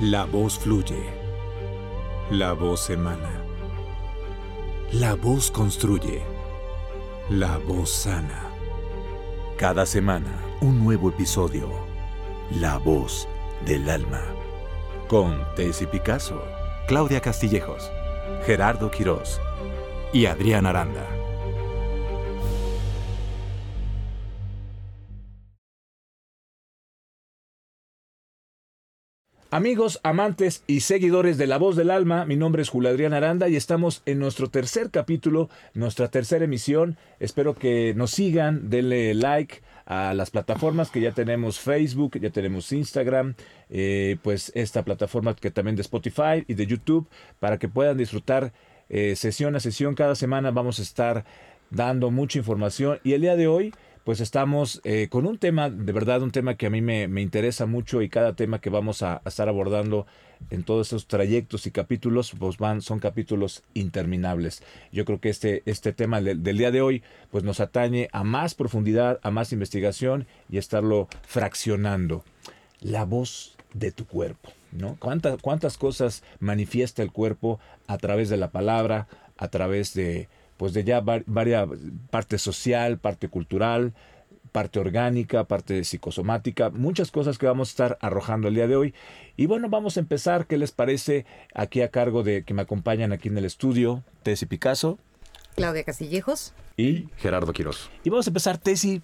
La voz fluye. La voz emana. La voz construye. La voz sana. Cada semana, un nuevo episodio. La voz del alma. Con Tessy Picasso, Claudia Castillejos, Gerardo Quirós y Adrián Aranda. Amigos, amantes y seguidores de La Voz del Alma, mi nombre es Julio Adrián Aranda y estamos en nuestro tercer capítulo, nuestra tercera emisión. Espero que nos sigan, denle like a las plataformas que ya tenemos Facebook, ya tenemos Instagram, eh, pues esta plataforma que también de Spotify y de YouTube, para que puedan disfrutar eh, sesión a sesión. Cada semana vamos a estar dando mucha información y el día de hoy pues estamos eh, con un tema, de verdad, un tema que a mí me, interesa mucho y cada tema que vamos a, estar abordando en todos esos trayectos y capítulos, pues van, son capítulos interminables. Yo creo que este, este tema del, día de hoy, pues nos atañe a más profundidad, a más investigación y estarlo fraccionando. La voz de tu cuerpo, ¿no? ¿Cuántas, cuántas cosas manifiesta el cuerpo a través de la palabra, a través de pues de ya varias parte social, parte cultural, parte orgánica, parte psicosomática, muchas cosas que vamos a estar arrojando el día de hoy. Y bueno, vamos a empezar, ¿qué les parece? Aquí a cargo de que me acompañan aquí en el estudio, Tessy Picasso. Claudia Castillejos. Y Gerardo Quiroz. Y vamos a empezar, Tessy,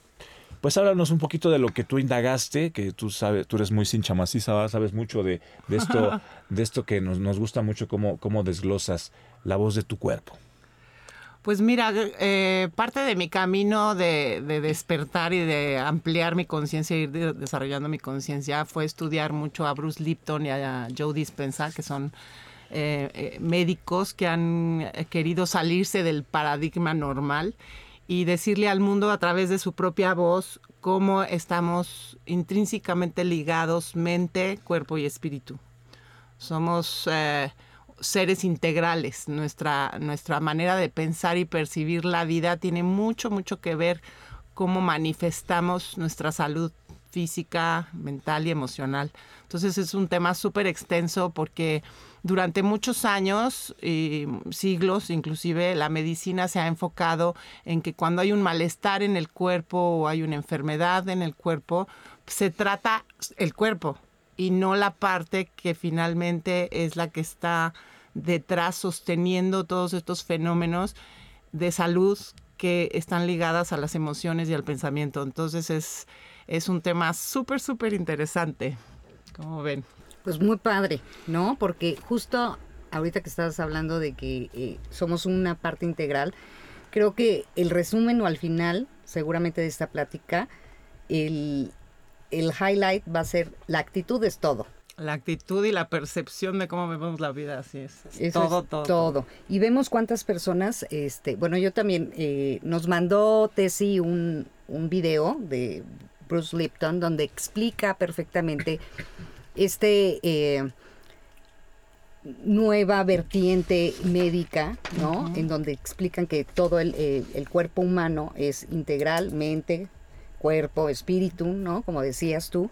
pues háblanos un poquito de lo que tú indagaste, que tú sabes, tú eres muy cincha maciza, sabes mucho de, esto, de esto que nos, nos gusta mucho, cómo, cómo desglosas la voz de tu cuerpo. Pues mira, eh, parte de mi camino de, despertar y de ampliar mi conciencia ir desarrollando mi conciencia fue estudiar mucho a Bruce Lipton y a Joe Dispenza, que son eh, eh, médicos que han querido salirse del paradigma normal y decirle al mundo a través de su propia voz cómo estamos intrínsecamente ligados mente, cuerpo y espíritu. Somos seres integrales. Nuestra, nuestra manera de pensar y percibir la vida tiene mucho, mucho que ver cómo manifestamos nuestra salud física, mental y emocional. Entonces es un tema súper extenso porque durante muchos años y siglos inclusive la medicina se ha enfocado en que cuando hay un malestar en el cuerpo o hay una enfermedad en el cuerpo, se trata el cuerpo y no la parte que finalmente es la que está detrás sosteniendo todos estos fenómenos de salud que están ligadas a las emociones y al pensamiento. Entonces es, es un tema súper, súper interesante. como ven? Pues muy padre, ¿no? Porque justo ahorita que estabas hablando de que eh, somos una parte integral, creo que el resumen o al final, seguramente de esta plática, el, el highlight va a ser la actitud es todo. La actitud y la percepción de cómo vemos la vida, así es. todo, todo, todo. Y vemos cuántas personas, este, bueno, yo también, eh, nos mandó Tessie un, un video de Bruce Lipton donde explica perfectamente este eh, nueva vertiente médica, ¿no? En donde explican que todo el, eh, el, cuerpo humano es integral, mente, cuerpo, espíritu, ¿no? Como decías tú.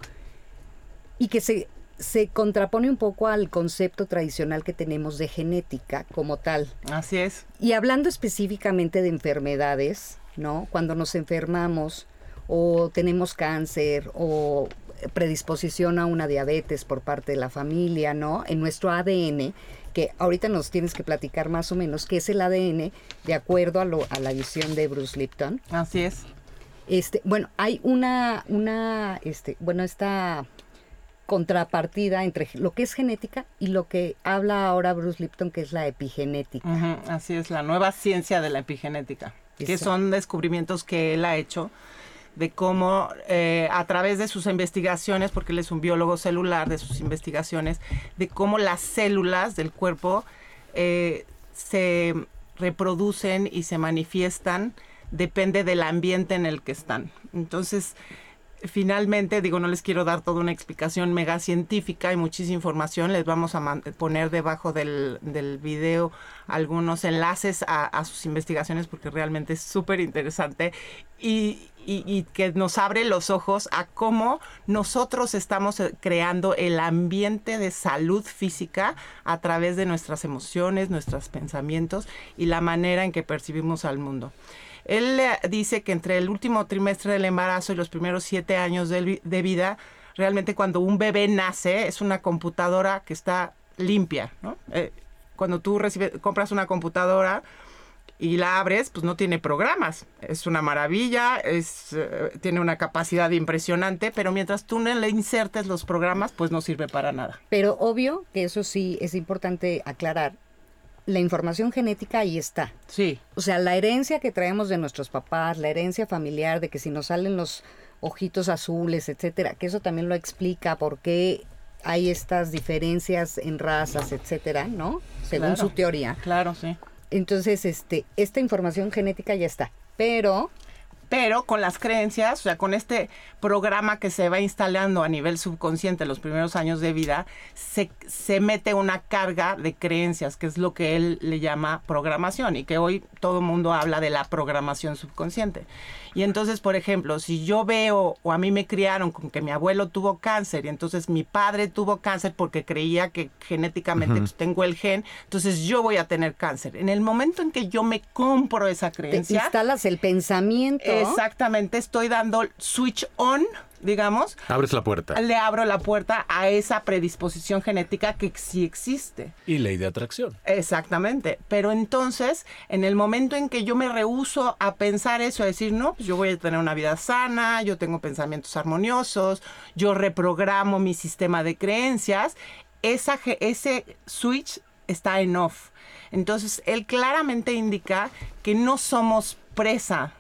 Y que se se contrapone un poco al concepto tradicional que tenemos de genética como tal. Así es. Y hablando específicamente de enfermedades, ¿no? Cuando nos enfermamos o tenemos cáncer o predisposición a una diabetes por parte de la familia, ¿no? En nuestro ADN, que ahorita nos tienes que platicar más o menos qué es el ADN de acuerdo a, lo, a la visión de Bruce Lipton. Así es. Este, bueno, hay una, una, este, bueno, esta contrapartida entre lo que es genética y lo que habla ahora Bruce Lipton, que es la epigenética. así es, la nueva ciencia de la epigenética, que son descubrimientos que él ha hecho de cómo eh, a través de sus investigaciones, porque él es un biólogo celular, de sus investigaciones, de cómo las células del cuerpo eh, se reproducen y se manifiestan, depende del ambiente en el que están. Entonces, finalmente, digo, no les quiero dar toda una explicación mega científica y muchísima información. Les vamos a poner debajo del, video algunos enlaces a, sus investigaciones porque realmente es súper interesante y, y, y, que nos abre los ojos a cómo nosotros estamos eh, creando el ambiente de salud física a través de nuestras emociones, nuestros pensamientos y la manera en que percibimos al mundo. Él dice que entre el último trimestre del embarazo y los primeros siete años de, de vida, realmente cuando un bebé nace es una computadora que está limpia, ¿no? Eh, cuando tú compras una computadora y la abres, pues no tiene programas. Es una maravilla, es, eh, tiene una capacidad impresionante, pero mientras tú no le insertes los programas, pues no sirve para nada. Pero obvio que eso sí es importante aclarar. La información genética ahí está. Sí. O sea, la herencia que traemos de nuestros papás, la herencia familiar, de que si nos salen los ojitos azules, etcétera, que eso también lo explica por qué hay estas diferencias en razas, etcétera, ¿no? Según Claro. su teoría. Claro, sí. Entonces, este, esta información genética ya está. Pero pero con las creencias, o sea, con este programa que se va instalando a nivel subconsciente en los primeros años de vida, se, se mete una carga de creencias, que es lo que él le llama programación y que hoy todo el mundo habla de la programación subconsciente. Y entonces, por ejemplo, si yo veo o a mí me criaron con que mi abuelo tuvo cáncer y entonces mi padre tuvo cáncer porque creía que genéticamente pues, tengo el gen, entonces yo voy a tener cáncer. En el momento en que yo me compro esa te creencia, instalas el pensamiento. Exactamente, estoy dando switch on, digamos, Abres la puerta. le abro la puerta a esa predisposición genética que sí existe. Y ley de atracción. Exactamente. Pero entonces, en el momento en que yo me rehuso a pensar eso, a decir, no, pues yo voy a tener una vida sana, yo tengo pensamientos armoniosos, yo reprogramo mi sistema de creencias, esa, ese switch está en off. Entonces, él claramente indica que no somos presa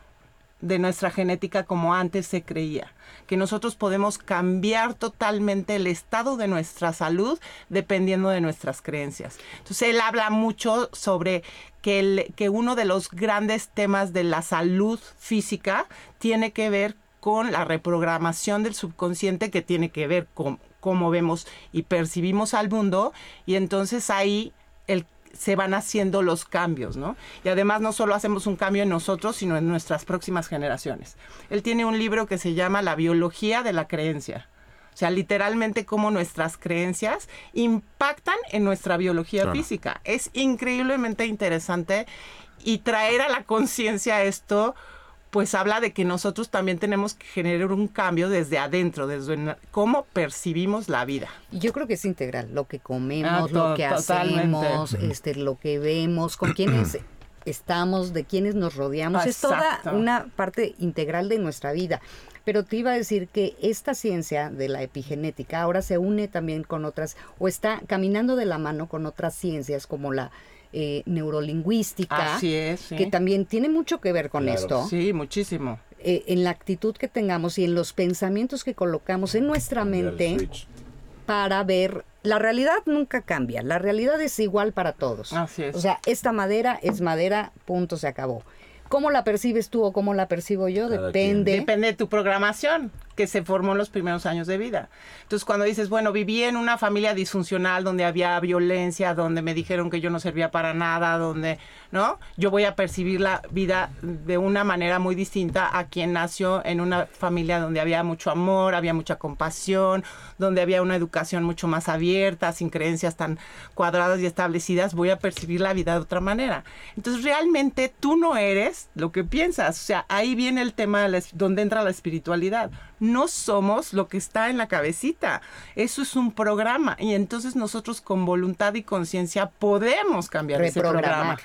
de nuestra genética como antes se creía, que nosotros podemos cambiar totalmente el estado de nuestra salud dependiendo de nuestras creencias. Entonces él habla mucho sobre que, que uno de los grandes temas de la salud física tiene que ver con la reprogramación del subconsciente que tiene que ver con cómo vemos y percibimos al mundo y entonces ahí el se van haciendo los cambios, ¿no? Y además no solo hacemos un cambio en nosotros, sino en nuestras próximas generaciones. Él tiene un libro que se llama La biología de la creencia. O sea, literalmente cómo nuestras creencias impactan en nuestra biología Claro. física. Es increíblemente interesante y traer a la conciencia esto, pues habla de que nosotros también tenemos que generar un cambio desde adentro, desde cómo percibimos la vida. Yo creo que es integral, lo que comemos, Ah, lo que totalmente. hacemos, este, lo que vemos, con quiénes estamos, de quiénes nos rodeamos. Es toda una parte integral de nuestra vida. Pero te iba a decir que esta ciencia de la epigenética ahora se une también con otras, o está caminando de la mano con otras ciencias como la eh, neurolingüística, Así es, sí. que también tiene mucho que ver con Claro. esto Sí, muchísimo. eh, en la actitud que tengamos y en los pensamientos que colocamos en nuestra mente para ver. La realidad nunca cambia, la realidad es igual para todos. Así es. O sea, esta madera es madera, punto, se acabó. ¿Cómo la percibes tú o cómo la percibo yo? Cada Depende. Depende de tu programación que se formó en los primeros años de vida. Entonces, cuando dices, bueno, viví en una familia disfuncional donde había violencia, donde me dijeron que yo no servía para nada, donde, ¿no? Yo voy a percibir la vida de una manera muy distinta a quien nació en una familia donde había mucho amor, había mucha compasión, donde había una educación mucho más abierta, sin creencias tan cuadradas y establecidas, voy a percibir la vida de otra manera. Entonces, realmente tú no eres lo que piensas. O sea, ahí viene el tema de la donde entra la espiritualidad. No somos lo que está en la cabecita. Eso es un programa. Y entonces nosotros con voluntad y conciencia podemos cambiar ese programa.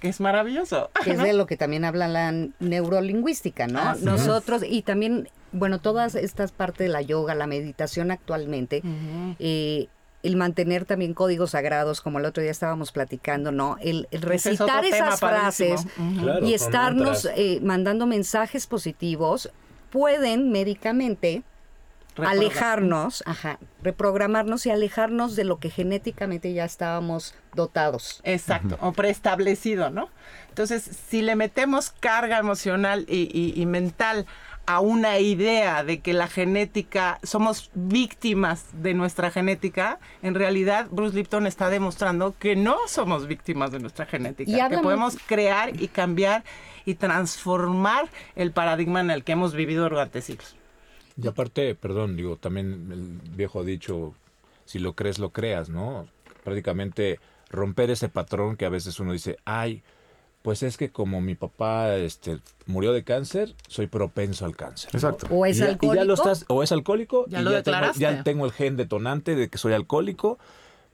Que es maravilloso. que es de lo que también habla la neurolingüística, ¿no? Nosotros, y también, bueno, todas estas partes de la yoga, la meditación actualmente, eh, el mantener también códigos sagrados, como el otro día estábamos platicando, ¿no? El, es recitar esas frases. Claro, y estarnos eh, mandando mensajes positivos pueden médicamente alejarnos, ajá, reprogramarnos y alejarnos de lo que genéticamente ya estábamos dotados. Exacto, o preestablecido, ¿no? Entonces, si le metemos carga emocional y, y- y mental a una idea de que la genética, somos víctimas de nuestra genética, en realidad Bruce Lipton está demostrando que no somos víctimas de nuestra genética, que podemos crear y cambiar y transformar el paradigma en el que hemos vivido durante siglos. Y aparte, perdón, digo, también el viejo dicho, si lo crees, lo creas, ¿no? Prácticamente romper ese patrón que a veces uno dice, ay, pues es que como mi papá este, murió de cáncer, soy propenso al cáncer. Exacto. O es alcohólico. ya lo estás, o es alcohólico. Ya y lo ya tengo, ya tengo el gen detonante de que soy alcohólico.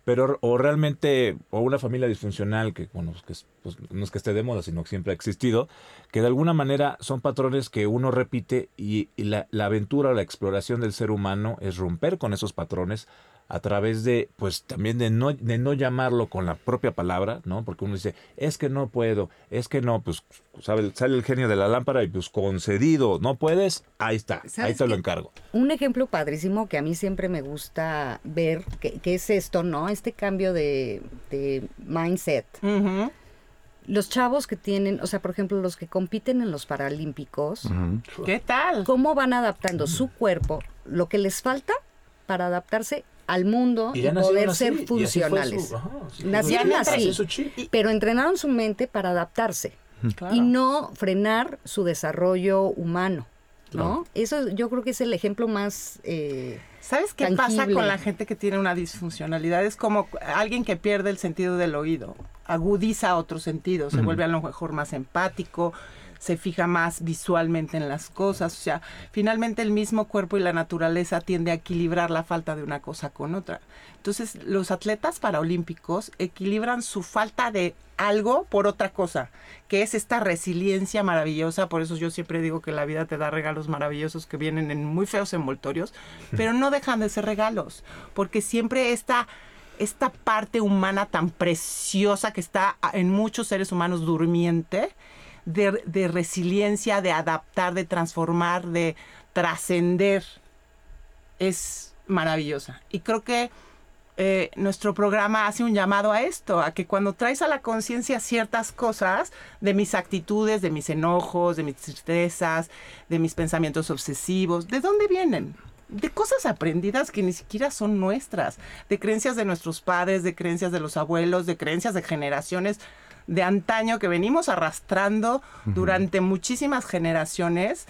Pero, o realmente, o una familia disfuncional, que, bueno, que, pues, no es que esté de moda, sino que siempre ha existido, que de alguna manera son patrones que uno repite y, la, la aventura o la exploración del ser humano es romper con esos patrones a través de, pues también de no, de no llamarlo con la propia palabra, ¿no? Porque uno dice, es que no puedo, es que no, pues sabe, sale el genio de la lámpara y pues concedido, no puedes, ahí está, ahí te lo encargo. Un ejemplo padrísimo que a mí siempre me gusta ver, que, es esto, ¿no? Este cambio de, mindset. Los chavos que tienen, o sea, por ejemplo, los que compiten en los Paralímpicos, ¿qué tal? ¿Cómo van adaptando su cuerpo, lo que les falta para adaptarse al mundo y, poder ser funcionales. Nacieron así, pero entrenaron su mente para adaptarse y no frenar su desarrollo humano. ¿no? Eso yo creo que es el ejemplo más... Eh, ¿Sabes qué pasa con la gente que tiene una disfuncionalidad? Es como alguien que pierde el sentido del oído, agudiza otro sentido, se vuelve a lo mejor más empático, se fija más visualmente en las cosas, o sea, finalmente el mismo cuerpo y la naturaleza tiende a equilibrar la falta de una cosa con otra. Entonces, los atletas paraolímpicos equilibran su falta de algo por otra cosa, que es esta resiliencia maravillosa, por eso yo siempre digo que la vida te da regalos maravillosos que vienen en muy feos envoltorios, pero no dejan de ser regalos, porque siempre esta esta parte humana tan preciosa que está en muchos seres humanos durmiente, de, resiliencia, de adaptar, de transformar, de trascender, es maravillosa. Y creo que eh, nuestro programa hace un llamado a esto, a que cuando traes a la conciencia ciertas cosas de mis actitudes, de mis enojos, de mis tristezas, de mis pensamientos obsesivos, ¿de dónde vienen? De cosas aprendidas que ni siquiera son nuestras, de creencias de nuestros padres, de creencias de los abuelos, de creencias de generaciones de antaño que venimos arrastrando durante muchísimas generaciones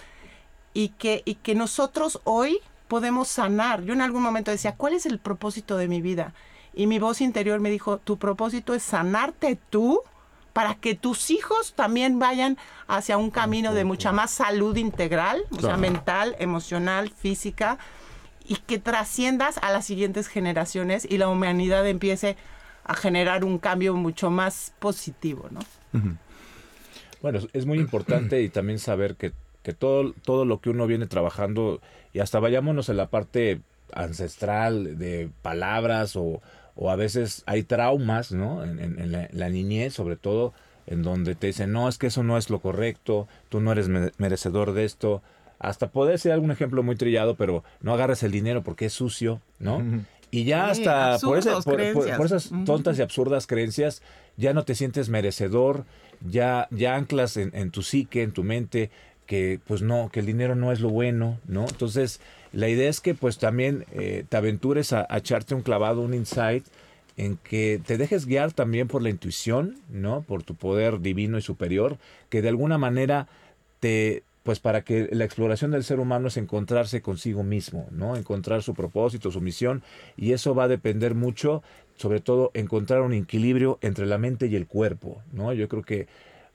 y que, y que nosotros hoy podemos sanar. Yo en algún momento decía, ¿cuál es el propósito de mi vida? Y mi voz interior me dijo, tu propósito es sanarte tú para que tus hijos también vayan hacia un camino de mucha más salud integral, o sea, mental, emocional, física, y que trasciendas a las siguientes generaciones y la humanidad empiece a generar un cambio mucho más positivo, ¿no? Bueno, es muy importante y también saber que, que, todo, todo lo que uno viene trabajando, y hasta vayámonos en la parte ancestral de palabras o, o a veces hay traumas, ¿no? En, la, niñez, sobre todo, en donde te dicen, no, es que eso no es lo correcto, tú no eres merecedor de esto. Hasta puede ser algún ejemplo muy trillado, pero no agarres el dinero porque es sucio, ¿no? Y ya hasta por, esas tontas y absurdas creencias, ya no te sientes merecedor, ya, ya anclas en, tu psique, en tu mente, que pues no, que el dinero no es lo bueno, ¿no? Entonces, la idea es que pues también eh, te aventures a, a, echarte un clavado, un insight, en que te dejes guiar también por la intuición, ¿no? Por tu poder divino y superior, que de alguna manera te, pues para que la exploración del ser humano es encontrarse consigo mismo, ¿no? Encontrar su propósito, su misión, y eso va a depender mucho, sobre todo, encontrar un equilibrio entre la mente y el cuerpo, ¿no? Yo creo que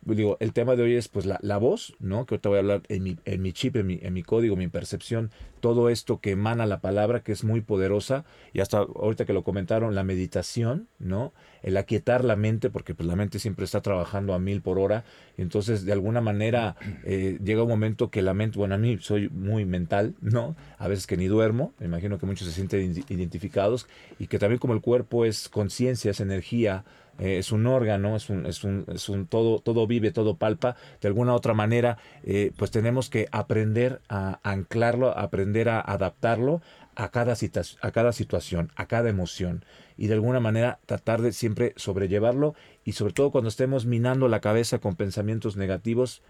digo, el tema de hoy es pues la, la voz, ¿no? Que ahorita voy a hablar en mi, en mi chip, en mi, en mi código, mi percepción, todo esto que emana la palabra, que es muy poderosa, y hasta ahorita que lo comentaron, la meditación, ¿no? El aquietar la mente, porque pues la mente siempre está trabajando a mil por hora, entonces de alguna manera eh, llega un momento que la mente, bueno, a mí soy muy mental, ¿no? A veces que ni duermo, me imagino que muchos se sienten identificados, y que también como el cuerpo es conciencia, es energía, eh, es un órgano, es un, es un, es un todo, todo vive, todo palpa, de alguna u otra manera, eh, pues tenemos que aprender a anclarlo, aprender a adaptarlo a cada, a cada situación, a cada emoción y de alguna manera tratar de siempre sobrellevarlo y sobre todo cuando estemos minando la cabeza con pensamientos negativos,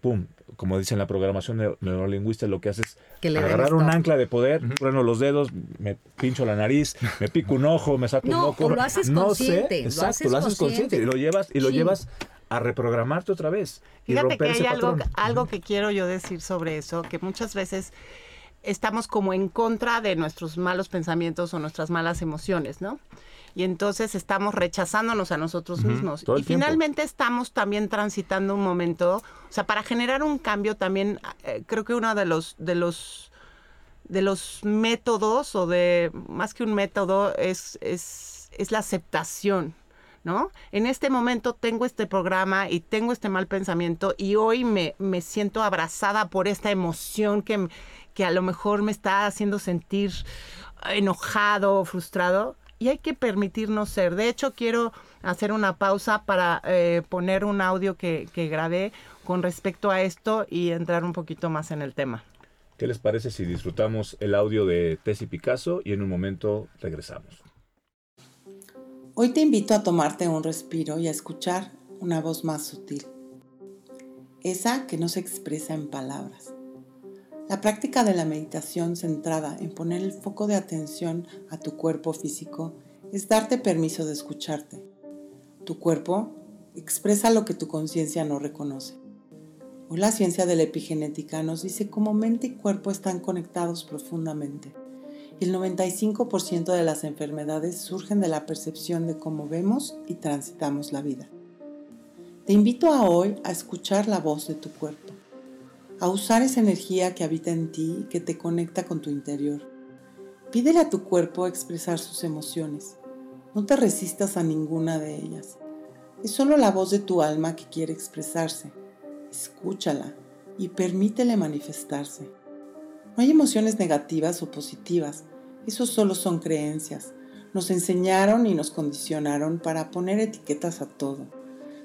pum, como dice en la programación neurolingüista, lo que hace es Que le den agarrar un ancla de poder, trueno los dedos, me pincho la nariz, me pico un ojo, me saco No, un moco. o lo haces no consciente, sé, lo exacto, haces lo haces consciente y lo llevas y lo Sí. llevas a reprogramarte otra vez y Fíjate que hay ese algo, patrón. algo que quiero yo decir sobre eso, que muchas veces estamos como en contra de nuestros malos pensamientos o nuestras malas emociones, ¿no? Y entonces estamos rechazándonos a nosotros mismos. Y tiempo. finalmente estamos también transitando un momento, o sea, para generar un cambio también, eh, creo que uno de los, de los, de los métodos, o de, más que un método, es, es, es la aceptación. ¿No? En este momento tengo este programa y tengo este mal pensamiento y hoy me, me siento abrazada por esta emoción que, que a lo mejor me está haciendo sentir enojado, frustrado. Y hay que permitirnos ser. De hecho, quiero hacer una pausa para eh, poner un audio que, que grabé con respecto a esto y entrar un poquito más en el tema. ¿Qué les parece si disfrutamos el audio de Tessy Picasso y en un momento regresamos? Hoy te invito a tomarte un respiro y a escuchar una voz más sutil, esa que no se expresa en palabras. La práctica de la meditación centrada en poner el foco de atención a tu cuerpo físico es darte permiso de escucharte. Tu cuerpo expresa lo que tu conciencia no reconoce. Hoy la ciencia de la epigenética nos dice cómo mente y cuerpo están conectados profundamente el 95% de las enfermedades surgen de la percepción de cómo vemos y transitamos la vida. Te invito hoy a escuchar la voz de tu cuerpo, a usar esa energía que habita en ti y que te conecta con tu interior. Pídele a tu cuerpo expresar sus emociones. No te resistas a ninguna de ellas. Es solo la voz de tu alma que quiere expresarse. Escúchala y permítele manifestarse. No hay emociones negativas o positivas, eso solo son creencias. Nos enseñaron y nos condicionaron para poner etiquetas a todo.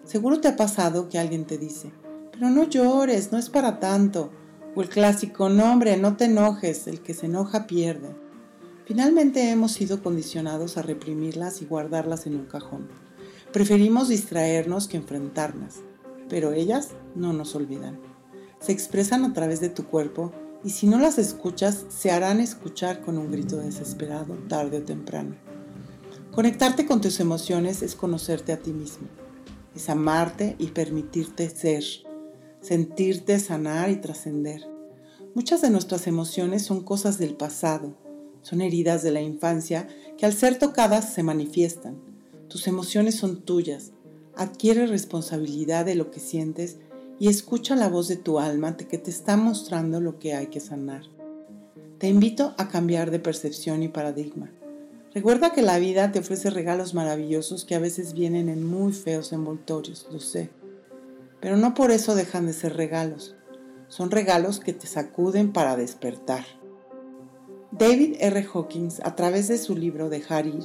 Seguro te ha pasado que alguien te dice, pero no llores, no es para tanto. O el clásico, no no te enojes, el que se enoja pierde. Finalmente hemos sido condicionados a reprimirlas y guardarlas en un cajón. Preferimos distraernos que enfrentarlas, pero ellas no nos olvidan. Se expresan a través de tu cuerpo y si no las escuchas, se harán escuchar con un grito desesperado tarde o temprano. Conectarte con tus emociones es conocerte a ti mismo, es amarte y permitirte ser, sentirte, sanar y trascender. Muchas de nuestras emociones son cosas del pasado, son heridas de la infancia que al ser tocadas se manifiestan. Tus emociones son tuyas, adquiere responsabilidad de lo que sientes y escucha la voz de tu alma que te está mostrando lo que hay que sanar. Te invito a cambiar de percepción y paradigma. Recuerda que la vida te ofrece regalos maravillosos que a veces vienen en muy feos envoltorios, lo sé. Pero no por eso dejan de ser regalos. Son regalos que te sacuden para despertar. David R. Hawkins, a través de su libro Dejar ir,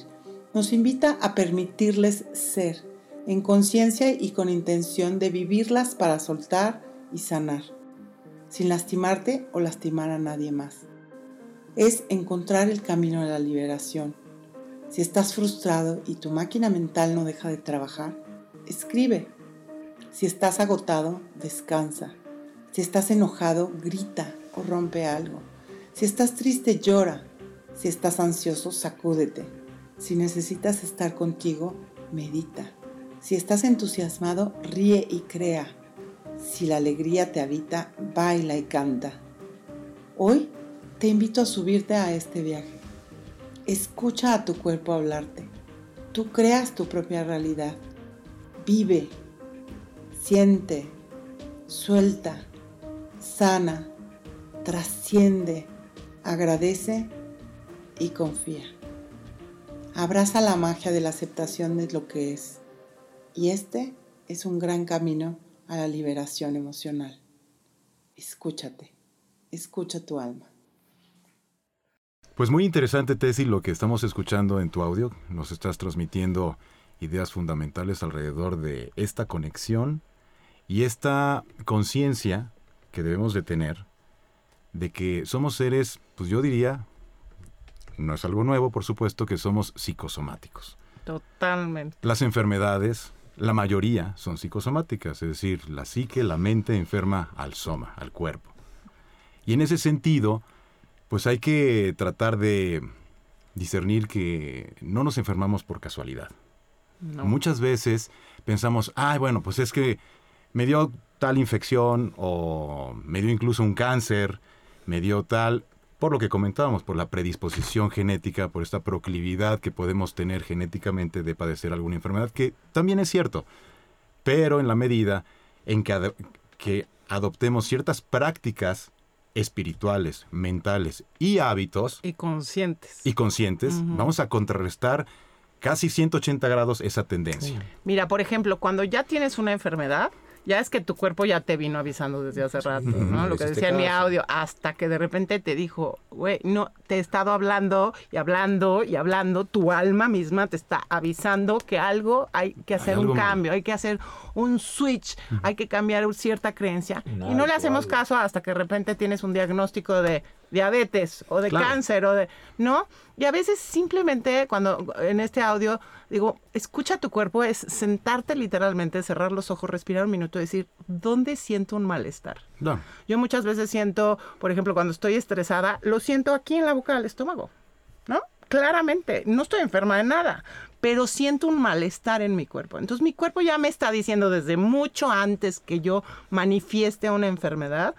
nos invita a permitirles ser en conciencia y con intención de vivirlas para soltar y sanar, sin lastimarte o lastimar a nadie más. Es encontrar el camino de la liberación. Si estás frustrado y tu máquina mental no deja de trabajar, escribe. Si estás agotado, descansa. Si estás enojado, grita o rompe algo. Si estás triste, llora. Si estás ansioso, sacúdete. Si necesitas estar contigo, medita. Si estás entusiasmado, ríe y crea. Si la alegría te habita, baila y canta. Hoy te invito a subirte a este viaje. Escucha a tu cuerpo hablarte. Tú creas tu propia realidad. Vive, siente, suelta, sana, trasciende, agradece y confía. Abraza la magia de la aceptación de lo que es. Y este es un gran camino a la liberación emocional. Escúchate, escucha tu alma. Pues muy interesante, Tessy, lo que estamos escuchando en tu audio. Nos estás transmitiendo ideas fundamentales alrededor de esta conexión y esta conciencia que debemos de tener de que somos seres, pues yo diría, no es algo nuevo, por supuesto, que somos psicosomáticos. Totalmente. Las enfermedades, la mayoría son psicosomáticas, es decir, la psique, la mente enferma al soma, al cuerpo. Y en ese sentido, pues hay que tratar de discernir que no nos enfermamos por casualidad. Muchas veces pensamos, ay, bueno, pues es que me dio tal infección o me dio incluso un cáncer, me dio tal, por lo que comentábamos, por la predisposición genética, por esta proclividad que podemos tener genéticamente de padecer alguna enfermedad, que también es cierto, pero en la medida en que, que adoptemos ciertas prácticas espirituales, mentales y hábitos. Y conscientes. Y conscientes, vamos a contrarrestar casi 180 grados esa tendencia. Mira, por ejemplo, cuando ya tienes una enfermedad, ya es que tu cuerpo ya te vino avisando desde hace rato, ¿no? Lo que decía en mi audio, hasta que de repente te dijo, güey, no, te he estado hablando y hablando y hablando, tu alma misma te está avisando que algo hay que hacer un cambio, hay que hacer un switch, hay que cambiar cierta creencia. y no le hacemos caso hasta que de repente tienes un diagnóstico de diabetes o de cáncer o de, ¿no? Y a veces simplemente cuando en este audio digo, escucha tu cuerpo es sentarte literalmente, cerrar los ojos, respirar un minuto y decir, ¿dónde siento un malestar? No. Yo muchas veces siento, por ejemplo, cuando estoy estresada, lo siento aquí en la boca del estómago, ¿no? Claramente, no estoy enferma de nada, pero siento un malestar en mi cuerpo. Entonces mi cuerpo ya me está diciendo desde mucho antes que yo manifieste una enfermedad,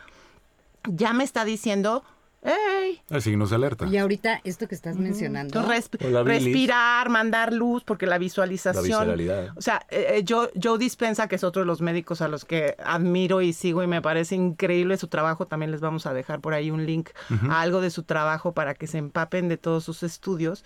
ya me está diciendo, ¡Ey! El signo de alerta. Y ahorita esto que estás mencionando. respirar, mandar luz, porque la visualización. O sea, eh, yo, eh, Joe Dispensa, que es otro de los médicos a los que admiro y sigo y me parece increíble su trabajo, también les vamos a dejar por ahí un link a algo de su trabajo para que se empapen de todos sus estudios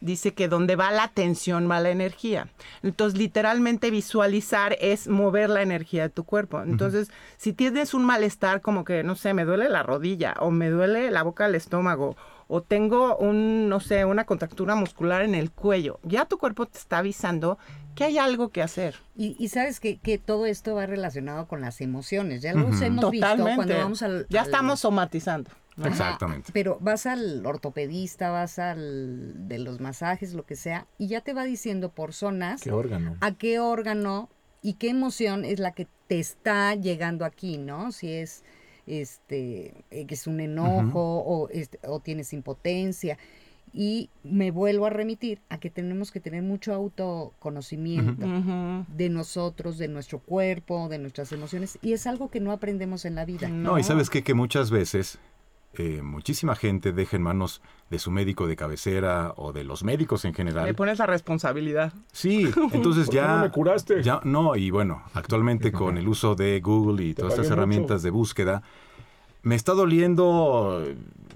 dice que donde va la atención va la energía. Entonces, literalmente visualizar es mover la energía de tu cuerpo. Entonces, si tienes un malestar como que, no sé, me duele la rodilla o me duele la boca del estómago o tengo un, no sé, una contractura muscular en el cuello, ya tu cuerpo te está avisando que hay algo que hacer. Y, sabes que, que, todo esto va relacionado con las emociones. Ya lo hemos visto cuando vamos al... Ya estamos somatizando. Exactamente. Pero vas al ortopedista, vas al de los masajes, lo que sea, y ya te va diciendo por zonas ¿Qué órgano? a qué órgano y qué emoción es la que te está llegando aquí, ¿no? Si es este eh, que es un enojo o, este, o tienes impotencia y me vuelvo a remitir a que tenemos que tener mucho autoconocimiento de nosotros, de nuestro cuerpo, de nuestras emociones y es algo que no aprendemos en la vida. No, y sabes qué? que muchas veces eh, muchísima gente deja en manos de su médico de cabecera o de los médicos en general. Le pones la responsabilidad. Sí, entonces ya... No me curaste? Ya, no, y bueno, actualmente con el uso de Google y todas estas herramientas de búsqueda, me está doliendo,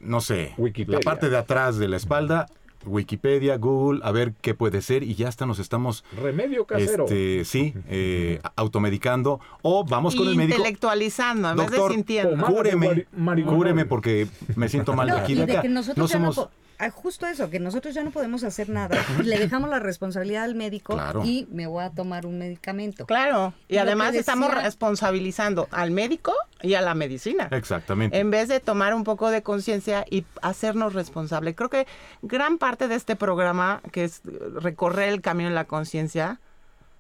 no sé, la parte de atrás de la espalda Wikipedia, Google, a ver qué puede ser y ya hasta nos estamos... Remedio casero. Este, sí, eh, automedicando o vamos con el médico. Intelectualizando, en vez de sintiendo. Cúreme, cúreme porque me siento mal de aquí de acá. no somos... justo eso, que nosotros ya no podemos hacer nada, le dejamos la responsabilidad al médico y me voy a tomar un medicamento. Claro, y, además estamos responsabilizando al médico y a la medicina. Exactamente. En vez de tomar un poco de conciencia y hacernos responsable. Creo que gran parte de este programa, que es recorrer el camino de la conciencia,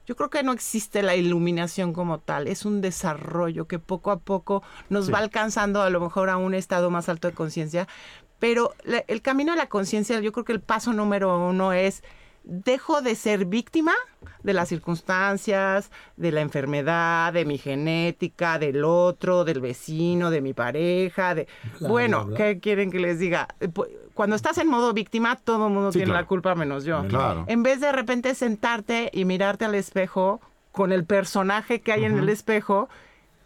yo creo que no existe la iluminación como tal, es un desarrollo que poco a poco nos va alcanzando a lo mejor a un estado más alto de conciencia, pero el camino a la conciencia, yo creo que el paso número uno es dejo de ser víctima de las circunstancias, de la enfermedad, de mi genética, del otro, del vecino, de mi pareja, de bueno, ¿qué quieren que les diga? Cuando estás en modo víctima, todo el mundo tiene la culpa menos yo. En vez de de repente sentarte y mirarte al espejo con el personaje que hay en el espejo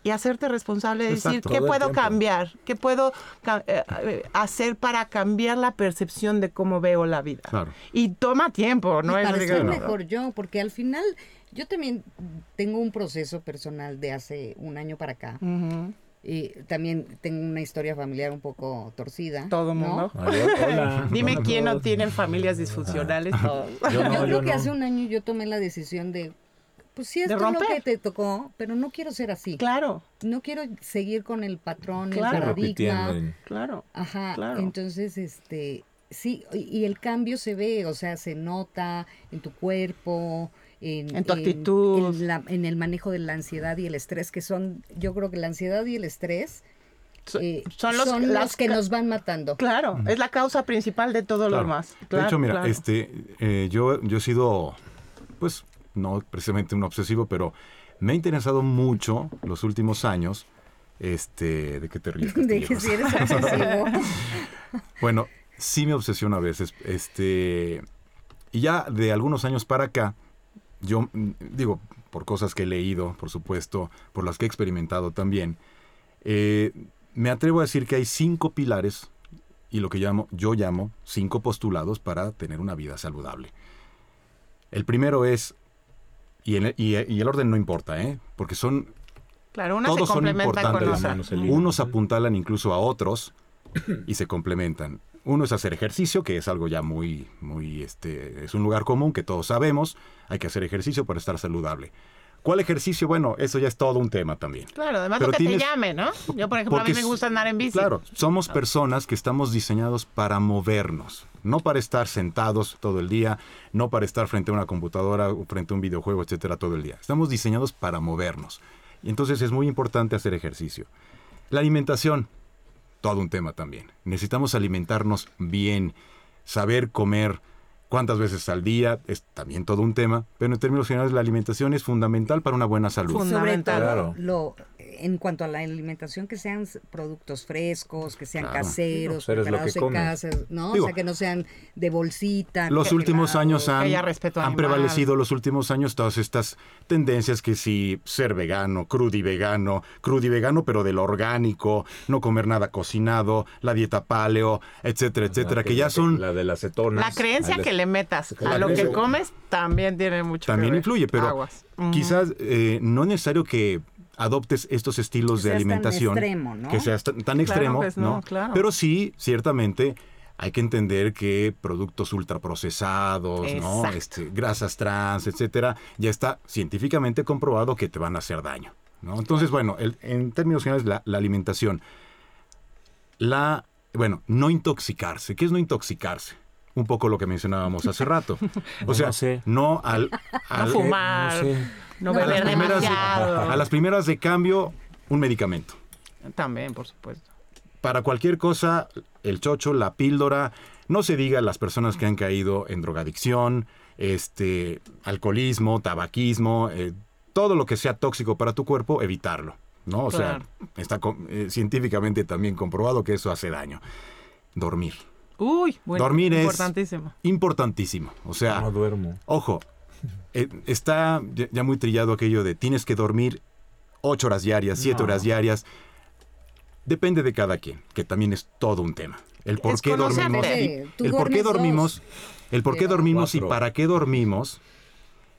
y hacerte responsable de decir qué puedo cambiar, qué puedo eh, eh, hacer para cambiar la percepción de cómo veo la vida. Y toma tiempo, ¿no? es para mejor yo, porque al final yo también tengo un proceso personal de hace un año para acá. Y también tengo una historia familiar un poco torcida. Todo mundo. Dime quién no tiene familias disfuncionales. Yo, creo que hace un año yo tomé la decisión de pues sí, esto es lo que te tocó, pero no quiero ser así. Claro. No quiero seguir con el patrón, el paradigma. Claro. Ajá. Entonces, este, Sí, y el cambio se ve, o sea, se nota en tu cuerpo, en, En tu actitud. en, la- en el manejo de la ansiedad y el estrés, que son, yo creo que la ansiedad y el estrés So- eh, son los, que nos van matando. Claro, es la causa principal de todo lo Claro. demás. de Claro, hecho, mira, claro. este, eh, yo, yo he sido, pues, no precisamente un obsesivo, pero me ha interesado mucho los últimos años. Este, ¿de qué te ríes? De que si eres obsesivo. Bueno, sí me obsesiona a veces. Este, y ya de algunos años para acá, yo mm, digo, por cosas que he leído, por supuesto, por las que he experimentado también, eh, me atrevo a decir que hay cinco pilares y lo que llamo, yo llamo cinco postulados para tener una vida saludable. El primero es, y, en el- y- y el orden no importa, ¿eh? porque son claro, una todos se son con importantes. manos. Unos apuntalan incluso a otros y se complementan. Uno es hacer ejercicio, que es algo ya muy, muy, este, es un lugar común que todos sabemos. Hay que hacer ejercicio para estar saludable. ¿Cuál ejercicio? Bueno, eso ya es todo un tema también. Claro, además Pero lo que tienes- te llame, ¿no? Yo, por ejemplo, a mí Porque me gusta andar en bici. Claro, somos personas que estamos diseñados para movernos, no para estar sentados todo el día, no para estar frente a una computadora o frente a un videojuego, etcétera, todo el día. Estamos diseñados para movernos. Y entonces es muy importante hacer ejercicio. La alimentación, todo un tema también. Necesitamos alimentarnos bien, saber comer cuántas veces al día, es también todo un tema, pero en términos generales la alimentación es fundamental para una buena salud. Fundamental. Claro. lo, en cuanto a la alimentación, que sean productos frescos, que sean Claro. caseros, Sí, no, pues preparados que en casa, ¿no? Digo, o sea, que no sean de bolsita. Los últimos años han, han prevalecido los últimos años todas estas tendencias que si ser vegano, crudo y vegano, crudo y vegano pero de lo orgánico, no comer nada cocinado, la dieta paleo, etcétera, etcétera, que ya son La de las cetonas. La creencia que le metas a lo que comes también tiene mucho también que ver. influye, pero Aguas. Quizás eh, no es necesario que adoptes estos estilos Que de seas tan alimentación extremo, ¿no? que seas tan, tan extremo, pues no, ¿no? claro. Pero sí, ciertamente hay que entender que productos ultraprocesados, ¿no? Este, grasas trans, etcétera, ya está científicamente comprobado que te van a hacer daño, ¿no? Entonces, bueno, el- en términos generales la, la alimentación, la, bueno, no intoxicarse. ¿Qué es no intoxicarse? Un poco lo que mencionábamos hace rato. O No, sea, no sé. no al, al- fumar. No sé. No No, a las beber primeras de- demasiado. a las primeras de cambio, un medicamento. También, por supuesto. para cualquier cosa, el chocho, la píldora, no se diga las personas que han caído en drogadicción, este, alcoholismo, tabaquismo, eh, todo lo que sea tóxico para tu cuerpo, evitarlo, ¿no? O Claro. sea, está eh, científicamente también comprobado que eso hace daño. Dormir, Uy, bueno, Dormir es- importantísimo. importantísimo. O sea, No duermo. Ojo, eh, está ya, muy trillado aquello de tienes que dormir ocho horas diarias, siete No. horas diarias. Depende de cada quien, que también es todo un tema. El por Es qué dormimos. Tú el por qué dos. dormimos, el por qué dormimos y para qué dormimos,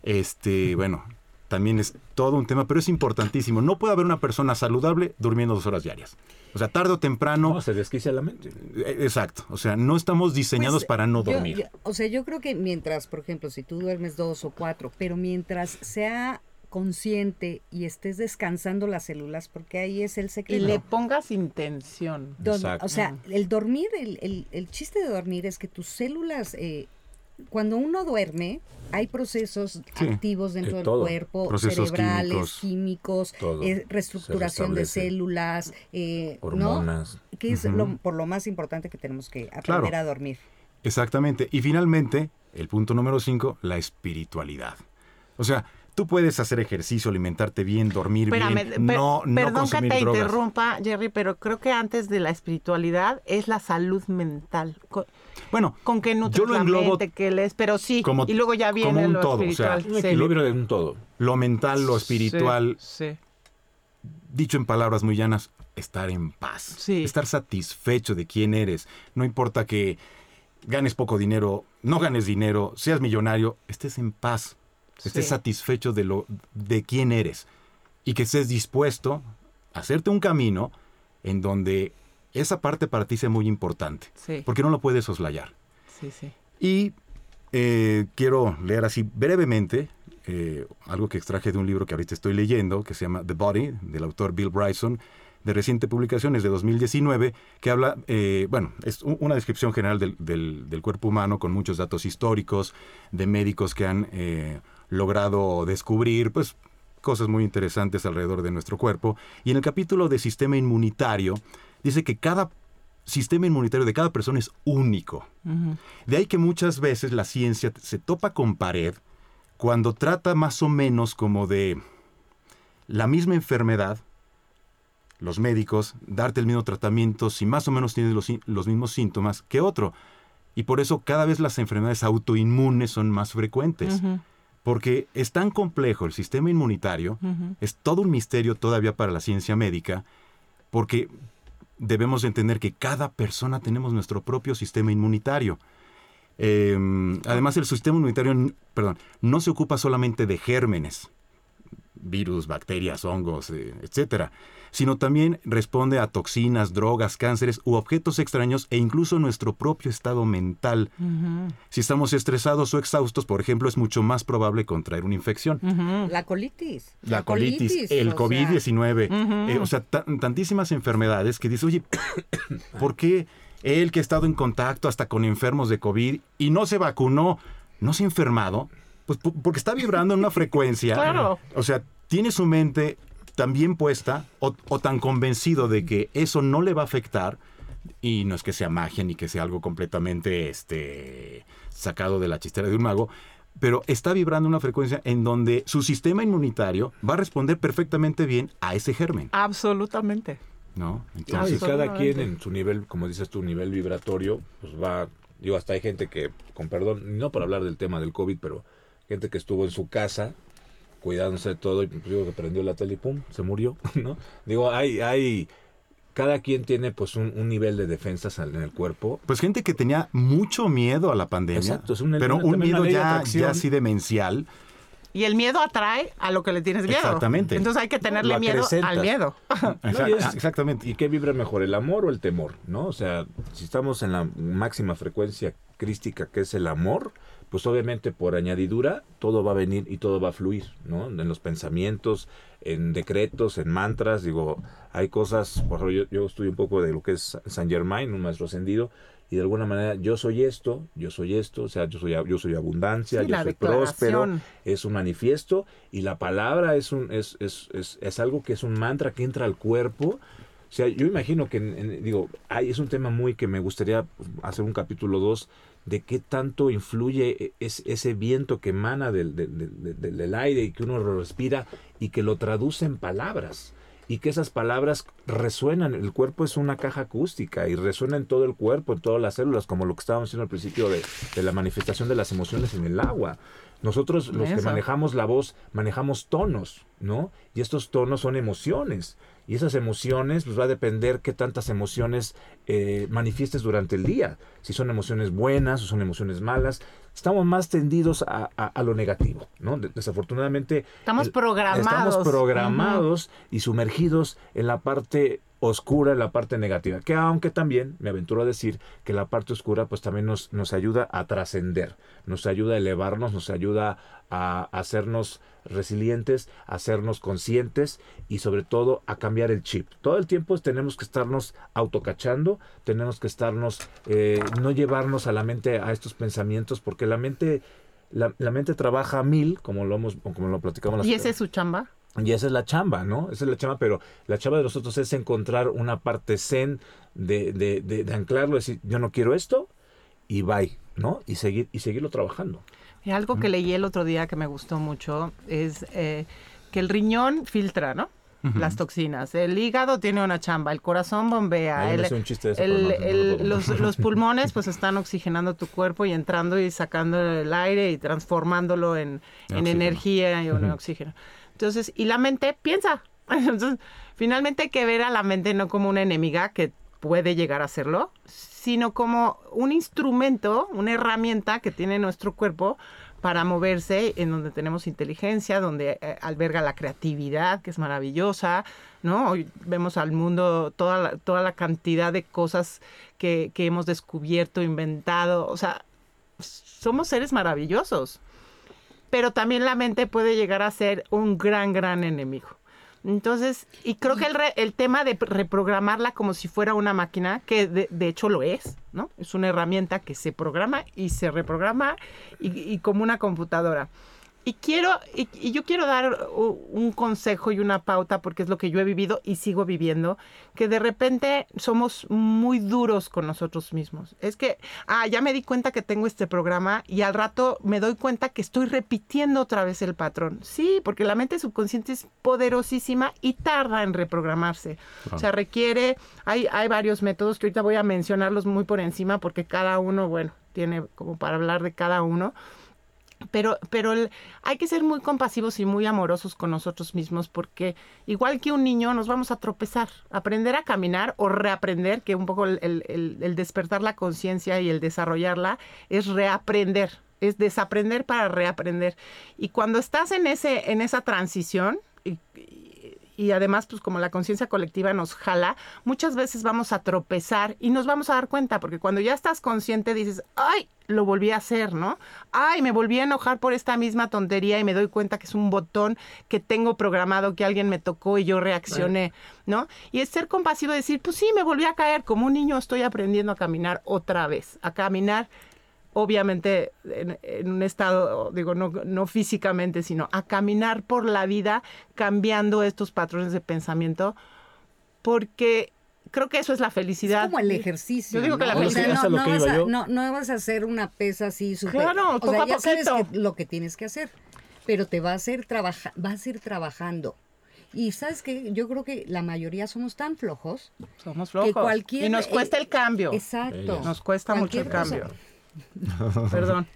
este, bueno, también es todo un tema, pero es importantísimo. No puede haber una persona saludable durmiendo dos horas diarias. O sea, tarde o temprano, No, se desquicia la mente. eh, exacto. O sea, no estamos diseñados Pues, para no dormir. yo- o sea, yo creo que mientras, por ejemplo, si tú duermes dos o cuatro, pero mientras sea consciente y estés descansando las células, porque ahí es el Y secreto. le pongas intención. Don- Exacto. o sea, el dormir, el, el- el chiste de dormir es que tus células, eh, cuando uno duerme, hay procesos Sí, activos dentro de del todo. cuerpo, Procesos cerebrales, químicos. químicos, eh, reestructuración de células, eh, ¿no? Hormonas. Que es lo- por lo más importante que tenemos que aprender Claro. a dormir. Exactamente. Y finalmente, el punto número cinco, la espiritualidad. O sea, tú puedes hacer ejercicio, alimentarte bien, dormir Espérame, bien, per- no, no perdón que te drogas. interrumpa, Jerry, pero creo que antes de la espiritualidad es la salud mental. Bueno, con qué Yo lo la englobo mente, qué lees, pero sí. como- y luego ya como viene un lo todo, o sea. Un sí. equilibrio de un todo. lo mental, lo espiritual, Sí, sí. dicho en palabras muy llanas, estar en paz. Sí. Estar satisfecho de quién eres. No importa que ganes poco dinero, no ganes dinero, seas millonario, estés en paz. Estés Sí. satisfecho de lo de quién eres y que estés dispuesto a hacerte un camino en donde esa parte para ti sea muy importante, Sí, porque no lo puedes soslayar. sí, sí. Y eh, quiero leer así brevemente eh, algo que extraje de un libro que ahorita estoy leyendo, que se llama The Body, del autor Bill Bryson. de reciente publicación, es de 2019, que habla, eh, bueno, es una descripción general del, del, cuerpo humano con muchos datos históricos de médicos que han eh, logrado descubrir, pues, cosas muy interesantes alrededor de nuestro cuerpo. Y en el capítulo de sistema inmunitario, dice que cada sistema inmunitario de cada persona es único. De ahí que muchas veces la ciencia se topa con pared cuando trata más o menos como de la misma enfermedad, los médicos, darte el mismo tratamiento si más o menos tienes los, mismos síntomas que otro. Y por eso cada vez las enfermedades autoinmunes son más frecuentes. Porque es tan complejo el sistema inmunitario, es todo un misterio todavía para la ciencia médica, porque debemos entender que cada persona tenemos nuestro propio sistema inmunitario. Em, además, el sistema inmunitario, perdón, no se ocupa solamente de gérmenes, virus, bacterias, hongos, eh, etcétera, sino también responde a toxinas, drogas, cánceres u objetos extraños e incluso nuestro propio estado mental. Si estamos estresados o exhaustos, por ejemplo, es mucho más probable contraer una infección. La colitis. La, colitis, el COVID-19, eh, o sea, tantísimas enfermedades que dice, oye, ¿por qué él que ha estado en contacto hasta con enfermos de COVID y no se vacunó, no se ha enfermado? Pues porque está vibrando en una frecuencia. Claro. O sea, tiene su mente tan bien puesta o, tan convencido de que eso no le va a afectar, y no es que sea magia ni que sea algo completamente este, sacado de la chistera de un mago, pero está vibrando una frecuencia en donde su sistema inmunitario va a responder perfectamente bien a ese germen. Absolutamente. ¿No? Entonces, cada quien en su nivel, como dices tu nivel vibratorio, pues va, digo, hasta hay gente que, con perdón, no para hablar del tema del COVID, pero gente que estuvo en su casa cuidándose de todo y pues, digo que prendió la tele y pum, se murió, ¿no? Digo, hay, hay, cada quien tiene pues un, nivel de defensas en el cuerpo. Pues gente que tenía mucho miedo a la pandemia, pero un miedo ya, ya así demencial. Y el miedo atrae a lo que le tienes miedo. Exactamente. Entonces hay que tenerle miedo al miedo. exactamente. ¿Y qué vibra mejor, el amor o el temor? ¿No? O sea, si estamos en la máxima frecuencia crística que es el amor, pues obviamente por añadidura todo va a venir y todo va a fluir, ¿no? En los pensamientos, en decretos, en mantras, digo, hay cosas, por ejemplo, yo, yo estudio un poco de lo que es San Germain, un maestro ascendido, y de alguna manera yo soy esto, yo soy esto, o sea, yo soy, yo soy abundancia, yo soy próspero, es un manifiesto y la palabra es, un, es, es, es, es, algo que es un mantra que entra al cuerpo. O sea, yo imagino que, digo, hay, es un tema muy que me gustaría hacer un capítulo 2 de qué tanto influye e, es, ese viento que emana del, del, aire y que uno lo respira y que lo traduce en palabras y que esas palabras resuenan. El cuerpo es una caja acústica y resuena en todo el cuerpo, en todas las células, como lo que estábamos diciendo al principio de, de la manifestación de las emociones en el agua. Nosotros los que manejamos la voz manejamos tonos, ¿no? Y estos tonos son emociones. Y esas emociones, pues va a depender qué tantas emociones eh, manifiestes durante el día. Si son emociones buenas o son emociones malas. Estamos más tendidos a, a, lo negativo, ¿no? Desafortunadamente. Estamos programados. Estamos programados y sumergidos en la parte oscura en la parte negativa, que aunque también me aventuro a decir que la parte oscura pues también nos, nos ayuda a trascender, nos ayuda a elevarnos, nos ayuda a hacernos resilientes, a hacernos conscientes y sobre todo a cambiar el chip. Todo el tiempo tenemos que estarnos autocachando, tenemos que estarnos, eh, no llevarnos a la mente a estos pensamientos porque la mente... La, mente trabaja a mil, como lo hemos, como lo platicamos. ¿Y ese es su chamba? Y esa es la chamba, ¿no? Esa es la chamba, pero la chamba de nosotros es encontrar una parte zen de, de, de, anclarlo, decir, yo no quiero esto, y bye, ¿no? Y, seguir, y seguirlo trabajando. Y algo que leí el otro día que me gustó mucho es eh, que el riñón filtra, ¿no? Las toxinas. El hígado tiene una chamba, el corazón bombea. El, los, los, pulmones pues están oxigenando tu cuerpo y entrando y sacando el aire y transformándolo en, en energía y en oxígeno. Entonces, y la mente piensa. Entonces, finalmente hay que ver a la mente no como una enemiga que puede llegar a serlo, sino como un instrumento, una herramienta que tiene nuestro cuerpo para moverse en donde tenemos inteligencia, donde eh, alberga la creatividad, que es maravillosa, ¿no? Hoy vemos al mundo toda la, toda la cantidad de cosas que, que hemos descubierto, inventado, o sea, somos seres maravillosos pero también la mente puede llegar a ser un gran, gran enemigo. Entonces, y creo que el, re- el tema de reprogramarla como si fuera una máquina, que de, de hecho lo es, ¿no? Es una herramienta que se programa y se reprograma y, y como una computadora. Y quiero, y, y yo quiero dar un consejo y una pauta, porque es lo que yo he vivido y sigo viviendo, que de repente somos muy duros con nosotros mismos. Es que, ah, ya me di cuenta que tengo este programa y al rato me doy cuenta que estoy repitiendo otra vez el patrón. Sí, porque la mente subconsciente es poderosísima y tarda en reprogramarse. O sea, requiere, hay, hay varios métodos que ahorita voy a mencionarlos muy por encima, porque cada uno, bueno, tiene como para hablar de cada uno. Pero, pero hay que ser muy compasivos y muy amorosos con nosotros mismos porque igual que un niño nos vamos a tropezar, aprender a caminar o reaprender, que un poco el, el- despertar la conciencia y el desarrollarla es reaprender, es desaprender para reaprender. Y cuando estás en, ese, en esa transición, y además, pues como la conciencia colectiva nos jala, muchas veces vamos a tropezar y nos vamos a dar cuenta, porque cuando ya estás consciente dices, ay, lo volví a hacer, ¿no? Ay, me volví a enojar por esta misma tontería y me doy cuenta que es un botón que tengo programado que alguien me tocó y yo reaccioné, ¿no? Y es ser compasivo y decir, pues sí, me volví a caer, como un niño estoy aprendiendo a caminar otra vez, a caminar obviamente en, en un estado, digo, no, no físicamente, sino a caminar por la vida cambiando estos patrones de pensamiento, porque creo que eso es la felicidad. Es como el ejercicio. Yo digo que ¿no? la O sea, felicidad- no, no que vas a, no, no vas a hacer una pesa así súper. Claro, o poco sea, a ya sabes poquito. que- lo que tienes que hacer, pero te va a hacer trabajar, vas a ir trabajando. Y sabes que yo creo que la mayoría somos tan flojos Somos que flojos. cualquier y nos cuesta eh, el cambio. Exacto. Nos cuesta mucho el cambio. cosa. Perdón.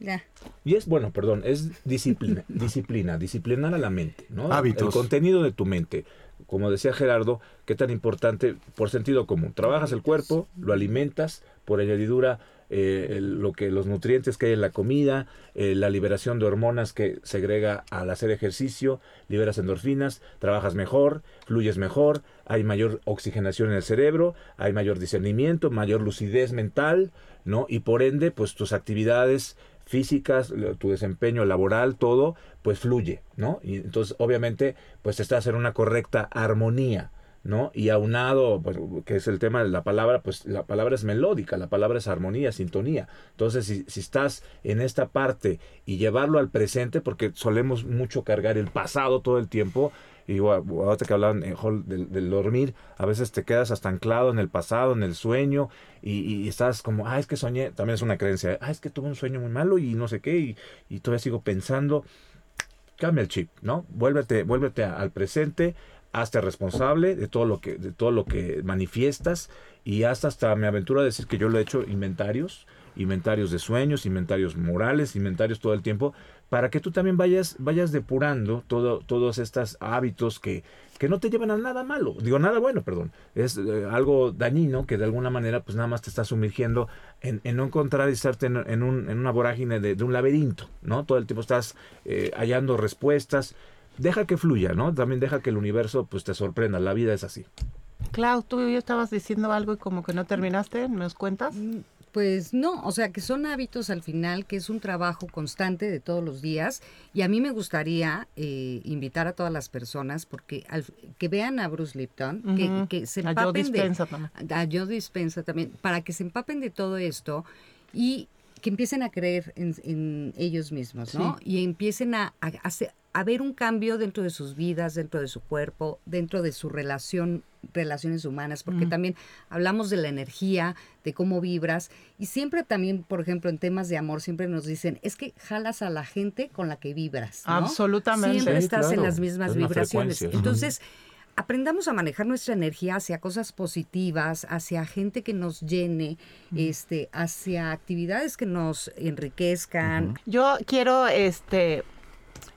Ya. Y es, bueno, perdón, es disciplina, disciplina, disciplinar a la mente, ¿no? Hábitos. El contenido de tu mente. Como decía Gerardo, qué tan importante por sentido común. Trabajas el cuerpo, lo alimentas, por añadidura eh, el- lo que los nutrientes que hay en la comida, eh, la liberación de hormonas que segrega al hacer ejercicio, liberas endorfinas, trabajas mejor, fluyes mejor, hay mayor oxigenación en el cerebro, hay mayor discernimiento, mayor lucidez mental, ¿no? Y por ende, pues tus actividades físicas, tu desempeño laboral, todo, pues fluye, ¿no? Y entonces, obviamente, pues estás en una correcta armonía, ¿no? Y aunado, pues, que es el tema de la palabra, pues la palabra es melódica, la palabra es armonía, sintonía. Entonces, si, si estás en esta parte y llevarlo al presente, porque solemos mucho cargar el pasado todo el tiempo, y bueno, ahorita que hablaban Hall, del, dormir, a veces te quedas hasta anclado en el pasado, en el sueño, y, y estás como, ah, es que soñé, también es una creencia, ah, es que tuve un sueño muy malo y no sé qué, y, y todavía sigo pensando. Cambia el chip, ¿no? Vuélvete, vuélvete al presente, hazte responsable de todo lo que, de todo lo que manifiestas, y hasta hasta me aventuro a decir que yo lo he hecho inventarios, inventarios de sueños, inventarios morales, inventarios todo el tiempo, para que tú también vayas, vayas depurando todo, todos estos hábitos que, que no te llevan a nada malo, digo nada bueno, perdón, es eh, algo dañino que de alguna manera pues nada más te está sumergiendo en, en no encontrar y estarte en, en un- en una vorágine de, de un laberinto, ¿no? Todo el tiempo estás eh, hallando respuestas, deja que fluya, ¿no? También deja que el universo pues te sorprenda, la vida es así. Clau, tú ya estabas diciendo algo y como que no terminaste, ¿nos cuentas? Pues no, o sea que son hábitos al final, que es un trabajo constante de todos los días. Y a mí me gustaría eh, invitar a todas las personas porque al- que vean a Bruce Lipton, que- que, se A Joe empapen de, también. a Joe Dispenza también, para que se empapen de todo esto y que empiecen a creer en, en ellos mismos, ¿no? Y empiecen a, a, hacer- a ver un cambio dentro de sus vidas, dentro de su cuerpo, dentro de su relación, relaciones humanas, porque también hablamos de la energía, de cómo vibras, y siempre también, por ejemplo, en temas de amor, siempre nos dicen, es que jalas a la gente con la que vibras, ¿no? Absolutamente. Siempre Sí, estás en las mismas Es vibraciones. Entonces, aprendamos a manejar nuestra energía hacia cosas positivas, hacia gente que nos llene, este, hacia actividades que nos enriquezcan. Yo quiero este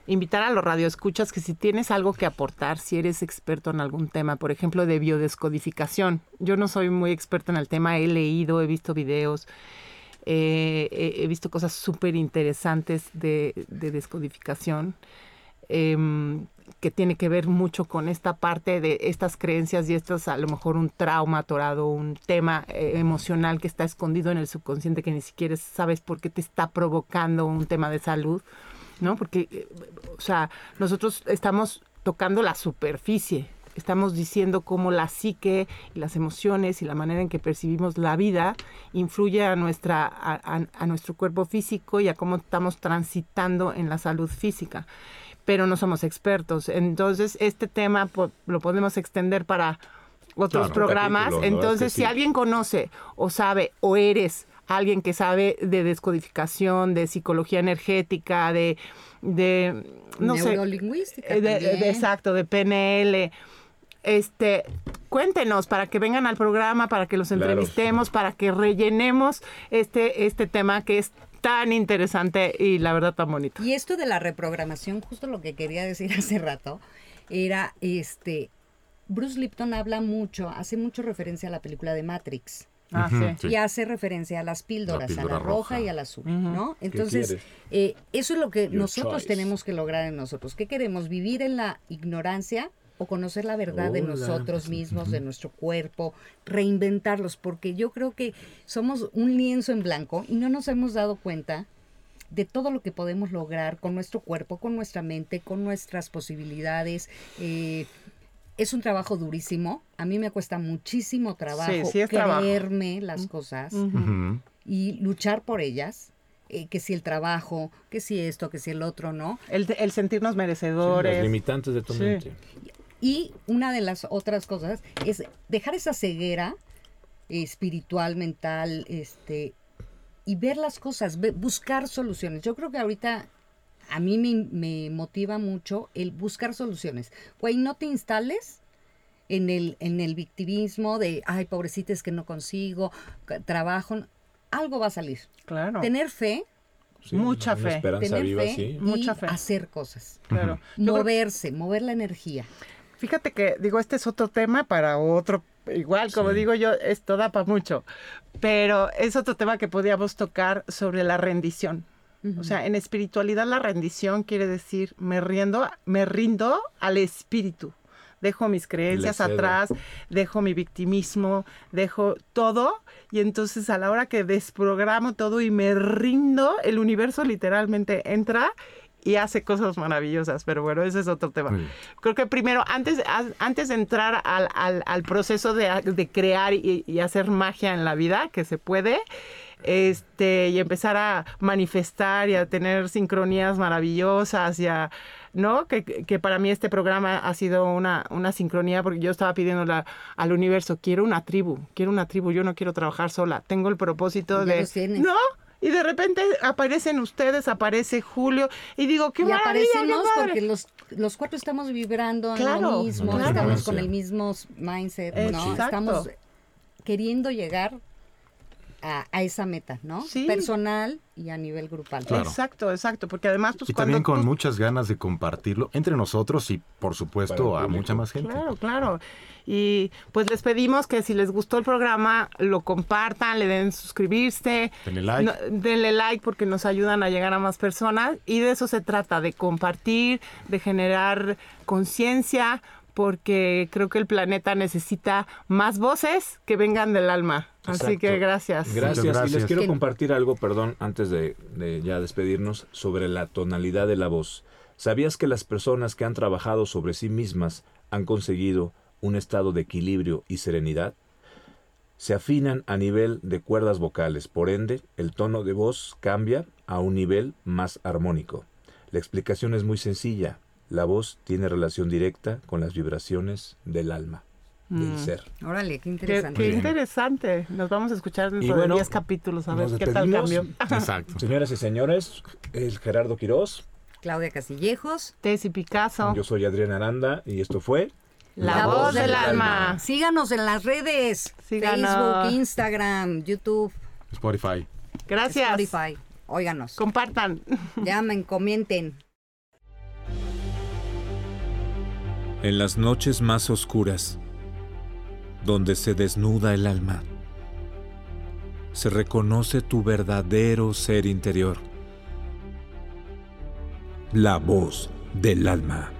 invitar a los radioescuchas que si tienes algo que aportar, si eres experto en algún tema, por ejemplo, de biodescodificación. Yo no soy muy experta en el tema, he leído, he visto videos, eh, he, visto cosas súper interesantes de, de descodificación. em, que tiene que ver mucho con esta parte de estas creencias y estas a lo mejor un trauma atorado, un tema eh, emocional que está escondido en el subconsciente que ni siquiera sabes por qué te está provocando un tema de salud, ¿no? Porque, eh, o sea, nosotros estamos tocando la superficie. Estamos diciendo cómo la psique y las emociones y la manera en que percibimos la vida influye a, nuestra, a, a- a nuestro cuerpo físico y a cómo estamos transitando en la salud física. Pero no somos expertos. Entonces, este tema po- lo podemos extender para otros Claro, programas. Entonces, Es que si alguien conoce o sabe o eres alguien que sabe de descodificación, de psicología energética, de, de no sé, Neurolingüística eh, de- exacto, de PNL. Este, cuéntenos para que vengan al programa, para que los Claro. entrevistemos, para que rellenemos este, este tema que es tan interesante y la verdad tan bonito. Y esto de la reprogramación, justo lo que quería decir hace rato, era este. Bruce Lipton habla mucho, hace mucho referencia a la película de Matrix. Ah, sí. Y hace referencia a las píldoras, La a la roja, roja. y a la azul. ¿no? Entonces, eh, eso es lo que Your nosotros choice. tenemos que lograr en nosotros. ¿Qué queremos? ¿Vivir en la ignorancia o conocer la verdad de nosotros mismos, de nuestro cuerpo, reinventarlos? Porque yo creo que somos un lienzo en blanco y no nos hemos dado cuenta de todo lo que podemos lograr con nuestro cuerpo, con nuestra mente, con nuestras posibilidades. Eh, es un trabajo durísimo. A mí me cuesta muchísimo trabajo Sí, sí trabajo. creerme las cosas y luchar por ellas. eh, que si el trabajo, que si esto, que si el otro, ¿no? El, el sentirnos Las merecedores. limitantes de tu Sí. mente. Y una de las otras cosas es dejar esa ceguera eh, espiritual, mental, este, y ver las cosas, buscar soluciones. Yo creo que ahorita a mí me, me motiva mucho el buscar soluciones. Güey, no te instales en el, en el victimismo de, ay, pobrecita, es que no consigo, trabajo. Algo va a salir. Claro. Tener fe, Sí, Mucha fe. esperanza tener viva, fe sí. y Mucha fe. hacer cosas. Claro. Moverse, mover la energía. Fíjate que, digo, este es otro tema para otro, igual, como Sí. digo yo, esto da para mucho, pero es otro tema que podíamos tocar sobre la rendición. O sea, en espiritualidad la rendición quiere decir me rindo, me rindo al espíritu. Dejo mis creencias atrás, dejo mi victimismo, dejo todo y entonces a la hora que desprogramo todo y me rindo, el universo literalmente entra y hace cosas maravillosas, pero bueno, ese es otro tema. Creo que primero, antes, a- antes de entrar al, al- al proceso de, de crear y, y hacer magia en la vida, que se puede, este, y empezar a manifestar y a tener sincronías maravillosas y a, ¿no? Que, que para mí este programa ha sido una, una sincronía porque yo estaba pidiéndole a- al universo, quiero una tribu, quiero una tribu, yo no quiero trabajar sola, tengo el propósito Ya de... ¿No? Y de repente aparecen ustedes, aparece Julio, y digo, qué y maravilla, qué aparecemos padre". porque los, los cuatro estamos vibrando en Claro, lo mismo, claro. estamos con el mismo mindset, ¿no? Exacto. Estamos queriendo llegar a, a esa meta, ¿no? Sí. Personal y a nivel grupal. Claro. Exacto, exacto, porque además pues Y también con tú- muchas ganas de compartirlo entre nosotros y, por supuesto, a mucha más gente. Claro, claro. Y pues les pedimos que si les gustó el programa, lo compartan, le den suscribirse. Denle like. No, denle like porque nos ayudan a llegar a más personas. Y de eso se trata, de compartir, de generar conciencia, porque creo que el planeta necesita más voces que vengan del alma. Así que gracias. Gracias. Y les quiero compartir algo, perdón, antes de, de ya despedirnos, sobre la tonalidad de la voz. ¿Sabías que las personas que han trabajado sobre sí mismas han conseguido un estado de equilibrio y serenidad? Se afinan a nivel de cuerdas vocales, por ende, el tono de voz cambia a un nivel más armónico. La explicación es muy sencilla. La voz tiene relación directa con las vibraciones del alma, del Mm. ser. Órale, qué interesante. qué interesante. Nos vamos a escuchar dentro bueno, de 10 capítulos a ver qué tal cambió. Exacto. Señoras y señores, es Gerardo Quirós. Claudia Casillejos. Tessy Picasso. Yo soy Adrián Aranda y esto fue La, voz del alma. Síganos en las redes. Síganos. Facebook, Instagram, YouTube, Spotify. Gracias. Spotify. Óiganos. Compartan. Llamen, comenten. En las noches más oscuras, donde se desnuda el alma, se reconoce tu verdadero ser interior, la voz del alma.